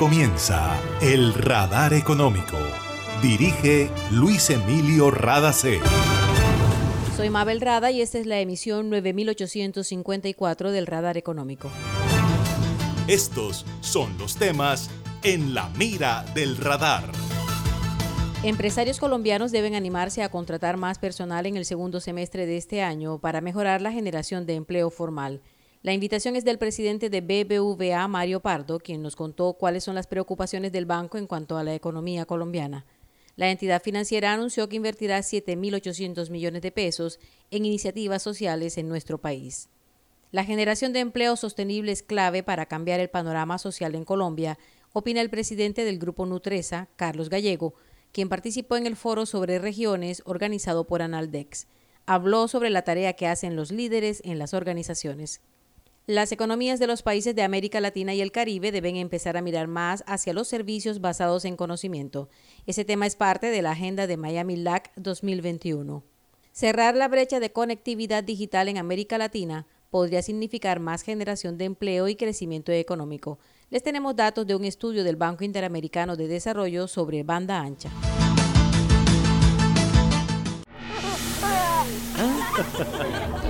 comienza El Radar Económico. Dirige Luis Emilio Radacé. Soy Mabel Rada y esta es la emisión 9854 del Radar Económico. Estos son los temas en la mira del radar. Empresarios colombianos deben animarse a contratar más personal en el segundo semestre de este año para mejorar la generación de empleo formal. La invitación es del presidente de BBVA, Mario Pardo, quien nos contó cuáles son las preocupaciones del banco en cuanto a la economía colombiana. La entidad financiera anunció que invertirá 7.800 millones de pesos en iniciativas sociales en nuestro país. La generación de empleo sostenible es clave para cambiar el panorama social en Colombia, opina el presidente del grupo Nutresa, Carlos Gallego, quien participó en el foro sobre regiones organizado por Analdex. Habló sobre la tarea que hacen los líderes en las organizaciones. Las economías de los países de América Latina y el Caribe deben empezar a mirar más hacia los servicios basados en conocimiento. Ese tema es parte de la agenda de Miami LAC 2021. Cerrar la brecha de conectividad digital en América Latina podría significar más generación de empleo y crecimiento económico. Les tenemos datos de un estudio del Banco Interamericano de Desarrollo sobre banda ancha.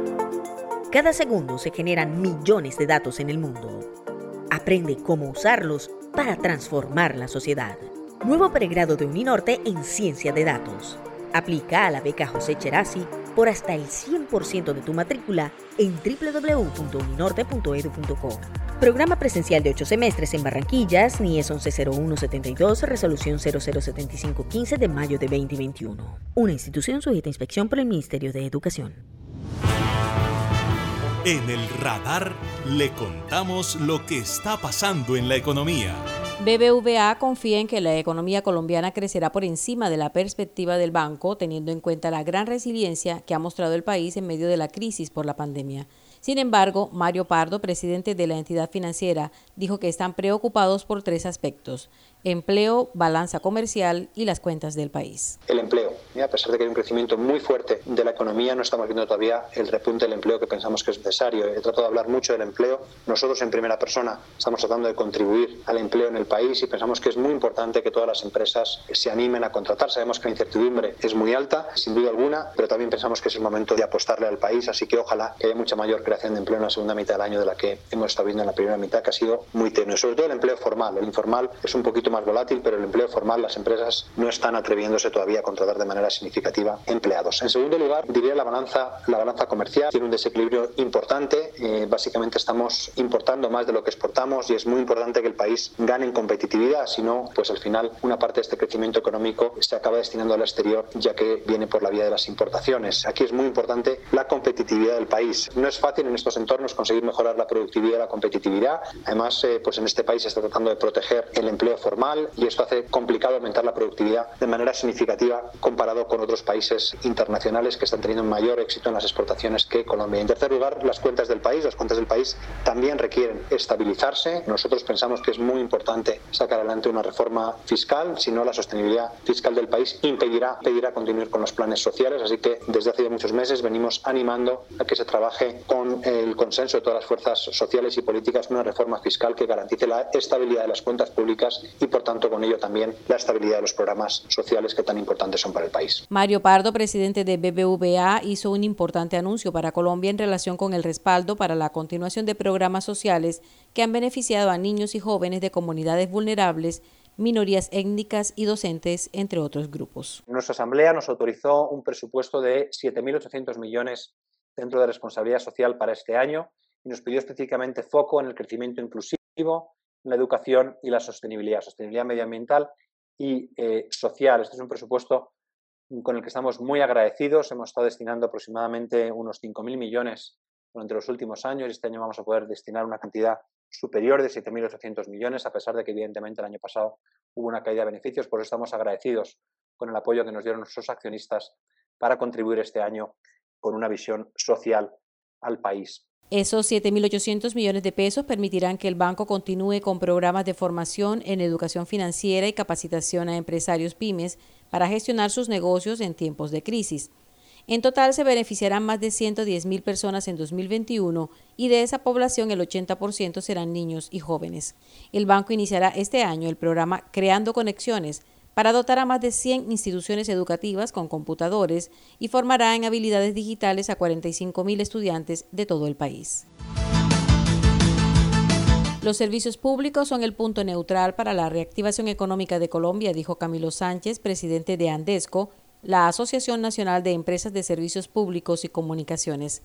Cada segundo se generan millones de datos en el mundo. Aprende cómo usarlos para transformar la sociedad. Nuevo pregrado de Uninorte en Ciencia de Datos. Aplica a la beca José Cherasi por hasta el 100% de tu matrícula en www.uninorte.edu.co. Programa presencial de 8 semestres en Barranquillas, NIES 110172, resolución 007515 de mayo de 2021. Una institución sujeta a inspección por el Ministerio de Educación. En el radar le contamos lo que está pasando en la economía. BBVA confía en que la economía colombiana crecerá por encima de la perspectiva del banco, teniendo en cuenta la gran resiliencia que ha mostrado el país en medio de la crisis por la pandemia. Sin embargo, Mario Pardo, presidente de la entidad financiera, dijo que están preocupados por tres aspectos empleo, balanza comercial y las cuentas del país. El empleo. A pesar de que hay un crecimiento muy fuerte de la economía, no estamos viendo todavía el repunte del empleo que pensamos que es necesario. He tratado de hablar mucho del empleo. Nosotros en primera persona estamos tratando de contribuir al empleo en el país y pensamos que es muy importante que todas las empresas se animen a contratar. Sabemos que la incertidumbre es muy alta, sin duda alguna, pero también pensamos que es el momento de apostarle al país, así que ojalá que haya mucha mayor creación de empleo en la segunda mitad del año de la que hemos estado viendo en la primera mitad, que ha sido muy tenue. Sobre todo el empleo formal. El informal es un poquito más volátil, pero el empleo formal, las empresas no están atreviéndose todavía a contratar de manera significativa empleados. En segundo lugar, diría la balanza, la balanza comercial tiene un desequilibrio importante. Eh, básicamente estamos importando más de lo que exportamos y es muy importante que el país gane en competitividad, si no, pues al final una parte de este crecimiento económico se acaba destinando al exterior, ya que viene por la vía de las importaciones. Aquí es muy importante la competitividad del país. No es fácil en estos entornos conseguir mejorar la productividad y la competitividad. Además, eh, pues en este país se está tratando de proteger el empleo formal y esto hace complicado aumentar la productividad de manera significativa comparado con otros países internacionales que están teniendo mayor éxito en las exportaciones que Colombia. En tercer lugar, las cuentas del país. Las cuentas del país también requieren estabilizarse. Nosotros pensamos que es muy importante sacar adelante una reforma fiscal, si no la sostenibilidad fiscal del país impedirá, impedirá continuar con los planes sociales. Así que desde hace muchos meses venimos animando a que se trabaje con el consenso de todas las fuerzas sociales y políticas una reforma fiscal que garantice la estabilidad de las cuentas públicas y por tanto con ello también la estabilidad de los programas sociales que tan importantes son para el país. Mario Pardo, presidente de BBVA, hizo un importante anuncio para Colombia en relación con el respaldo para la continuación de programas sociales que han beneficiado a niños y jóvenes de comunidades vulnerables minorías étnicas y docentes, entre otros grupos. Nuestra Asamblea nos autorizó un presupuesto de 7.800 millones dentro de responsabilidad social para este año y nos pidió específicamente foco en el crecimiento inclusivo, la educación y la sostenibilidad, sostenibilidad medioambiental y eh, social. Este es un presupuesto con el que estamos muy agradecidos. Hemos estado destinando aproximadamente unos 5.000 millones durante los últimos años y este año vamos a poder destinar una cantidad superior de 7.800 millones, a pesar de que evidentemente el año pasado hubo una caída de beneficios. Por eso estamos agradecidos con el apoyo que nos dieron nuestros accionistas para contribuir este año con una visión social al país. Esos 7.800 millones de pesos permitirán que el banco continúe con programas de formación en educación financiera y capacitación a empresarios pymes para gestionar sus negocios en tiempos de crisis. En total se beneficiarán más de 110.000 personas en 2021 y de esa población el 80% serán niños y jóvenes. El banco iniciará este año el programa Creando Conexiones para dotar a más de 100 instituciones educativas con computadores y formará en habilidades digitales a 45.000 estudiantes de todo el país. Los servicios públicos son el punto neutral para la reactivación económica de Colombia, dijo Camilo Sánchez, presidente de Andesco, la Asociación Nacional de Empresas de Servicios Públicos y Comunicaciones.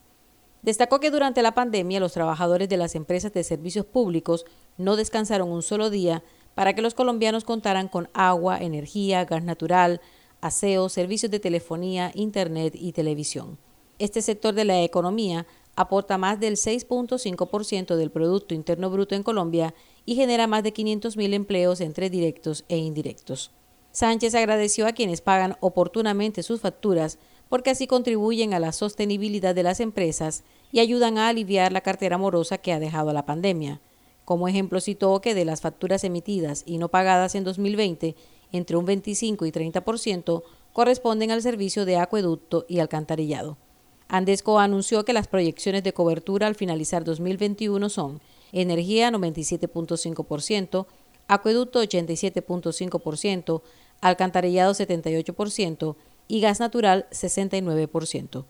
Destacó que durante la pandemia los trabajadores de las empresas de servicios públicos no descansaron un solo día para que los colombianos contaran con agua, energía, gas natural, aseo, servicios de telefonía, internet y televisión. Este sector de la economía aporta más del 6.5% del Producto Interno Bruto en Colombia y genera más de 500.000 empleos entre directos e indirectos. Sánchez agradeció a quienes pagan oportunamente sus facturas porque así contribuyen a la sostenibilidad de las empresas y ayudan a aliviar la cartera morosa que ha dejado la pandemia. Como ejemplo citó que de las facturas emitidas y no pagadas en 2020, entre un 25 y 30% corresponden al servicio de acueducto y alcantarillado. Andesco anunció que las proyecciones de cobertura al finalizar 2021 son energía 97.5%, acueducto 87.5%, alcantarillado 78% y gas natural 69%.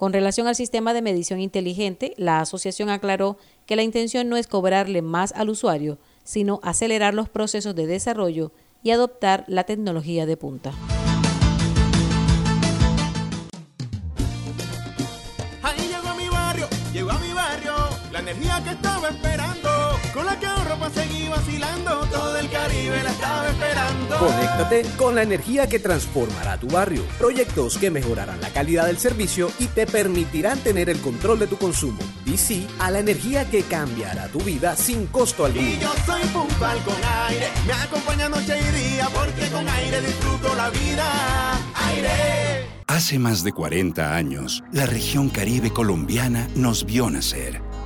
Con relación al sistema de medición inteligente, la asociación aclaró que la intención no es cobrarle más al usuario, sino acelerar los procesos de desarrollo y adoptar la tecnología de punta. Para seguir vacilando, todo el Caribe la estaba esperando. Conéctate con la energía que transformará tu barrio. Proyectos que mejorarán la calidad del servicio y te permitirán tener el control de tu consumo. Y sí a la energía que cambiará tu vida sin costo alguno. Y yo soy puntual con aire, me acompaña noche y día, porque con aire disfruto la vida. Aire. Hace más de 40 años, la región caribe colombiana nos vio nacer.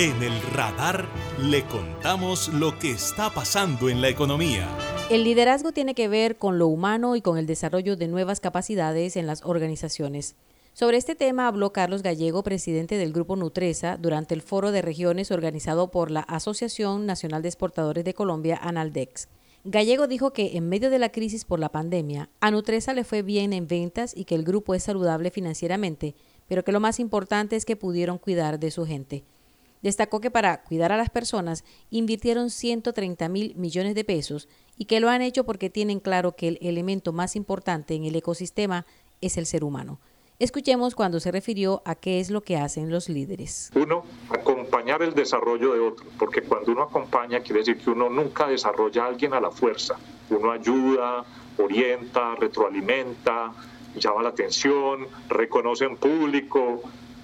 En el radar le contamos lo que está pasando en la economía. El liderazgo tiene que ver con lo humano y con el desarrollo de nuevas capacidades en las organizaciones. Sobre este tema habló Carlos Gallego, presidente del Grupo Nutresa, durante el foro de regiones organizado por la Asociación Nacional de Exportadores de Colombia, Analdex. Gallego dijo que en medio de la crisis por la pandemia, a Nutresa le fue bien en ventas y que el grupo es saludable financieramente, pero que lo más importante es que pudieron cuidar de su gente. Destacó que para cuidar a las personas invirtieron 130 mil millones de pesos y que lo han hecho porque tienen claro que el elemento más importante en el ecosistema es el ser humano. Escuchemos cuando se refirió a qué es lo que hacen los líderes. Uno, acompañar el desarrollo de otro, porque cuando uno acompaña quiere decir que uno nunca desarrolla a alguien a la fuerza. Uno ayuda, orienta, retroalimenta, llama la atención, reconoce en público,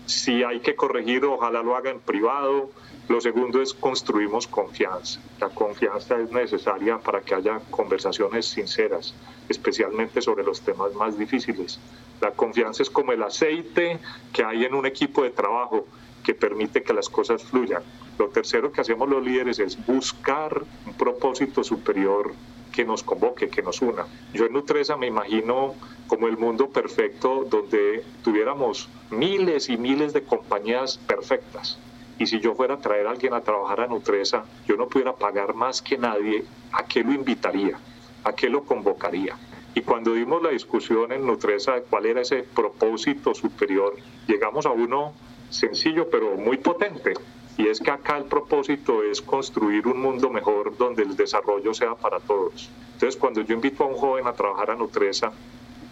si hay que corregir, ojalá lo haga en privado. Lo segundo es construimos confianza. La confianza es necesaria para que haya conversaciones sinceras, especialmente sobre los temas más difíciles. La confianza es como el aceite que hay en un equipo de trabajo que permite que las cosas fluyan. Lo tercero que hacemos los líderes es buscar un propósito superior que nos convoque, que nos una. Yo en Nutresa me imagino como el mundo perfecto donde tuviéramos miles y miles de compañías perfectas. Y si yo fuera a traer a alguien a trabajar a Nutresa, yo no pudiera pagar más que nadie, ¿a qué lo invitaría? ¿A qué lo convocaría? Y cuando dimos la discusión en Nutresa de cuál era ese propósito superior, llegamos a uno sencillo pero muy potente. Y es que acá el propósito es construir un mundo mejor donde el desarrollo sea para todos. Entonces, cuando yo invito a un joven a trabajar a Nutresa,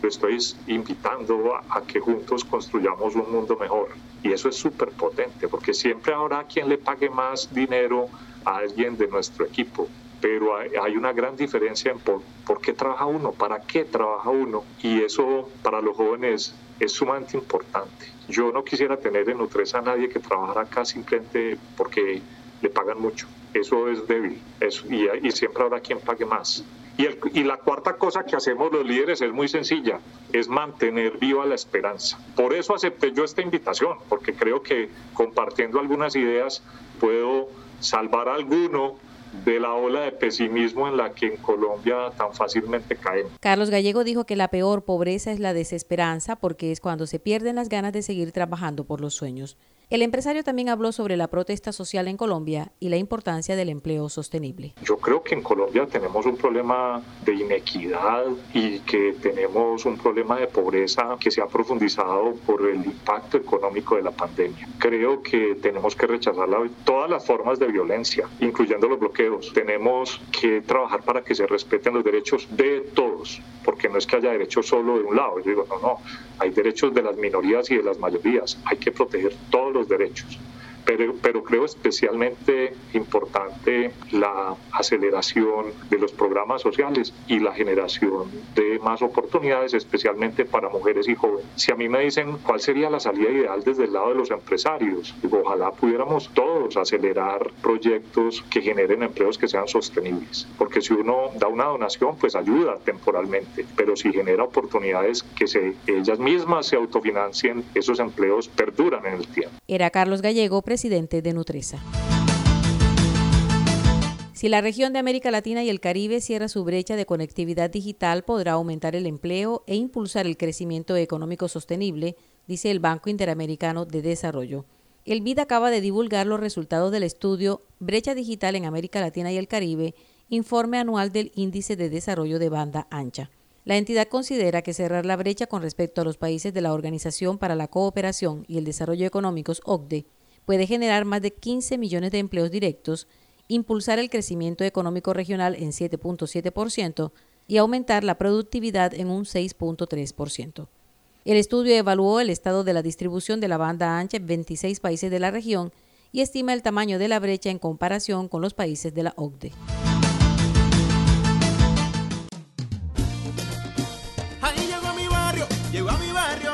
lo estoy invitando a, que juntos construyamos un mundo mejor. Y eso es súper potente, porque siempre habrá quien le pague más dinero a alguien de nuestro equipo. Pero hay, una gran diferencia en por, por qué trabaja uno, para qué trabaja uno. Y eso para los jóvenes es sumamente importante. Yo no quisiera tener en Nutresa a nadie que trabajara acá simplemente porque le pagan mucho. Eso es débil eso, y, y, siempre habrá quien pague más. Y, el, y la cuarta cosa que hacemos los líderes es muy sencilla, es mantener viva la esperanza. Por eso acepté yo esta invitación, porque creo que compartiendo algunas ideas puedo salvar a alguno de la ola de pesimismo en la que en Colombia tan fácilmente caemos. Carlos Gallego dijo que la peor pobreza es la desesperanza porque es cuando se pierden las ganas de seguir trabajando por los sueños. El empresario también habló sobre la protesta social en Colombia y la importancia del empleo sostenible. Yo creo que en Colombia tenemos un problema de inequidad y que tenemos un problema de pobreza que se ha profundizado por el impacto económico de la pandemia. Creo que tenemos que rechazar todas las formas de violencia, incluyendo los bloqueos. Tenemos que trabajar para que se respeten los derechos de todos, porque no es que haya derechos solo de un lado. Yo digo, no, no, hay derechos de las minorías y de las mayorías. Hay que proteger todos los derechos pero, pero creo especialmente importante la aceleración de los programas sociales y la generación de más oportunidades, especialmente para mujeres y jóvenes. Si a mí me dicen cuál sería la salida ideal desde el lado de los empresarios, ojalá pudiéramos todos acelerar proyectos que generen empleos que sean sostenibles, porque si uno da una donación, pues ayuda temporalmente, pero si genera oportunidades que se, ellas mismas se autofinancien, esos empleos perduran en el tiempo. Era Carlos Gallego, presidente de Nutresa. Si la región de América Latina y el Caribe cierra su brecha de conectividad digital, podrá aumentar el empleo e impulsar el crecimiento económico sostenible, dice el Banco Interamericano de Desarrollo. El BID acaba de divulgar los resultados del estudio Brecha Digital en América Latina y el Caribe, informe anual del Índice de Desarrollo de Banda Ancha. La entidad considera que cerrar la brecha con respecto a los países de la Organización para la Cooperación y el Desarrollo Económicos, OCDE, puede generar más de 15 millones de empleos directos, impulsar el crecimiento económico regional en 7.7% y aumentar la productividad en un 6.3%. El estudio evaluó el estado de la distribución de la banda ancha en 26 países de la región y estima el tamaño de la brecha en comparación con los países de la OCDE. Llegó a mi barrio, llegó a mi barrio,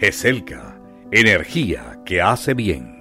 GESELCA Energía que hace bien.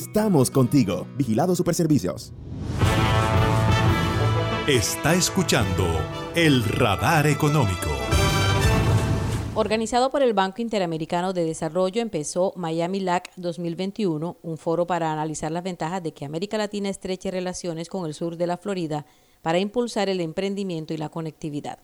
Estamos contigo. Vigilado Superservicios. Está escuchando el radar económico. Organizado por el Banco Interamericano de Desarrollo, empezó Miami LAC 2021, un foro para analizar las ventajas de que América Latina estreche relaciones con el sur de la Florida para impulsar el emprendimiento y la conectividad.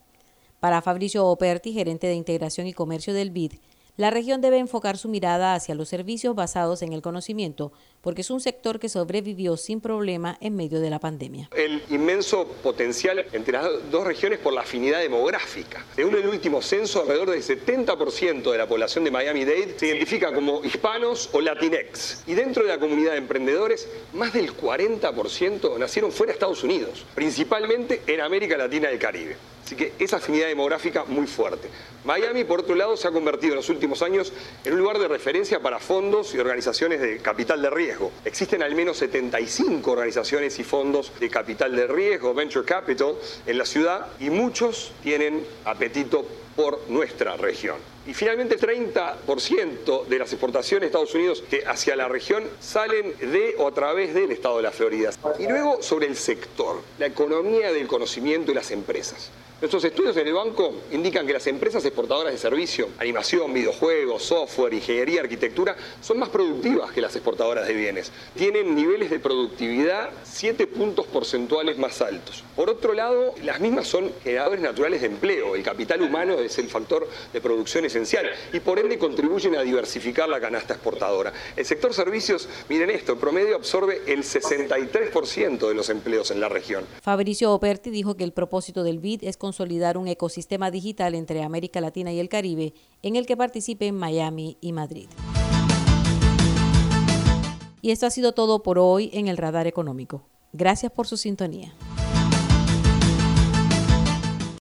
Para Fabricio Operti, gerente de integración y comercio del BID, la región debe enfocar su mirada hacia los servicios basados en el conocimiento, porque es un sector que sobrevivió sin problema en medio de la pandemia. El inmenso potencial entre las dos regiones por la afinidad demográfica. Según el último censo, alrededor del 70% de la población de Miami-Dade se identifica como hispanos o latinex. Y dentro de la comunidad de emprendedores, más del 40% nacieron fuera de Estados Unidos, principalmente en América Latina y el Caribe. Así que esa afinidad demográfica muy fuerte. Miami, por otro lado, se ha convertido en los últimos años en un lugar de referencia para fondos y organizaciones de capital de riesgo. Existen al menos 75 organizaciones y fondos de capital de riesgo, venture capital, en la ciudad y muchos tienen apetito por nuestra región. Y finalmente 30% de las exportaciones de Estados Unidos hacia la región salen de o a través del estado de la Florida. Y luego sobre el sector, la economía del conocimiento y las empresas. Nuestros estudios en el banco indican que las empresas exportadoras de servicio, animación, videojuegos, software, ingeniería, arquitectura, son más productivas que las exportadoras de bienes. Tienen niveles de productividad 7 puntos porcentuales más altos. Por otro lado, las mismas son generadores naturales de empleo. El capital humano es el factor de producción esencial y por ende contribuyen a diversificar la canasta exportadora. El sector servicios, miren esto, en promedio absorbe el 63% de los empleos en la región. Fabricio Operti dijo que el propósito del BID es consolidar un ecosistema digital entre América Latina y el Caribe en el que participen Miami y Madrid. Y esto ha sido todo por hoy en el Radar Económico. Gracias por su sintonía.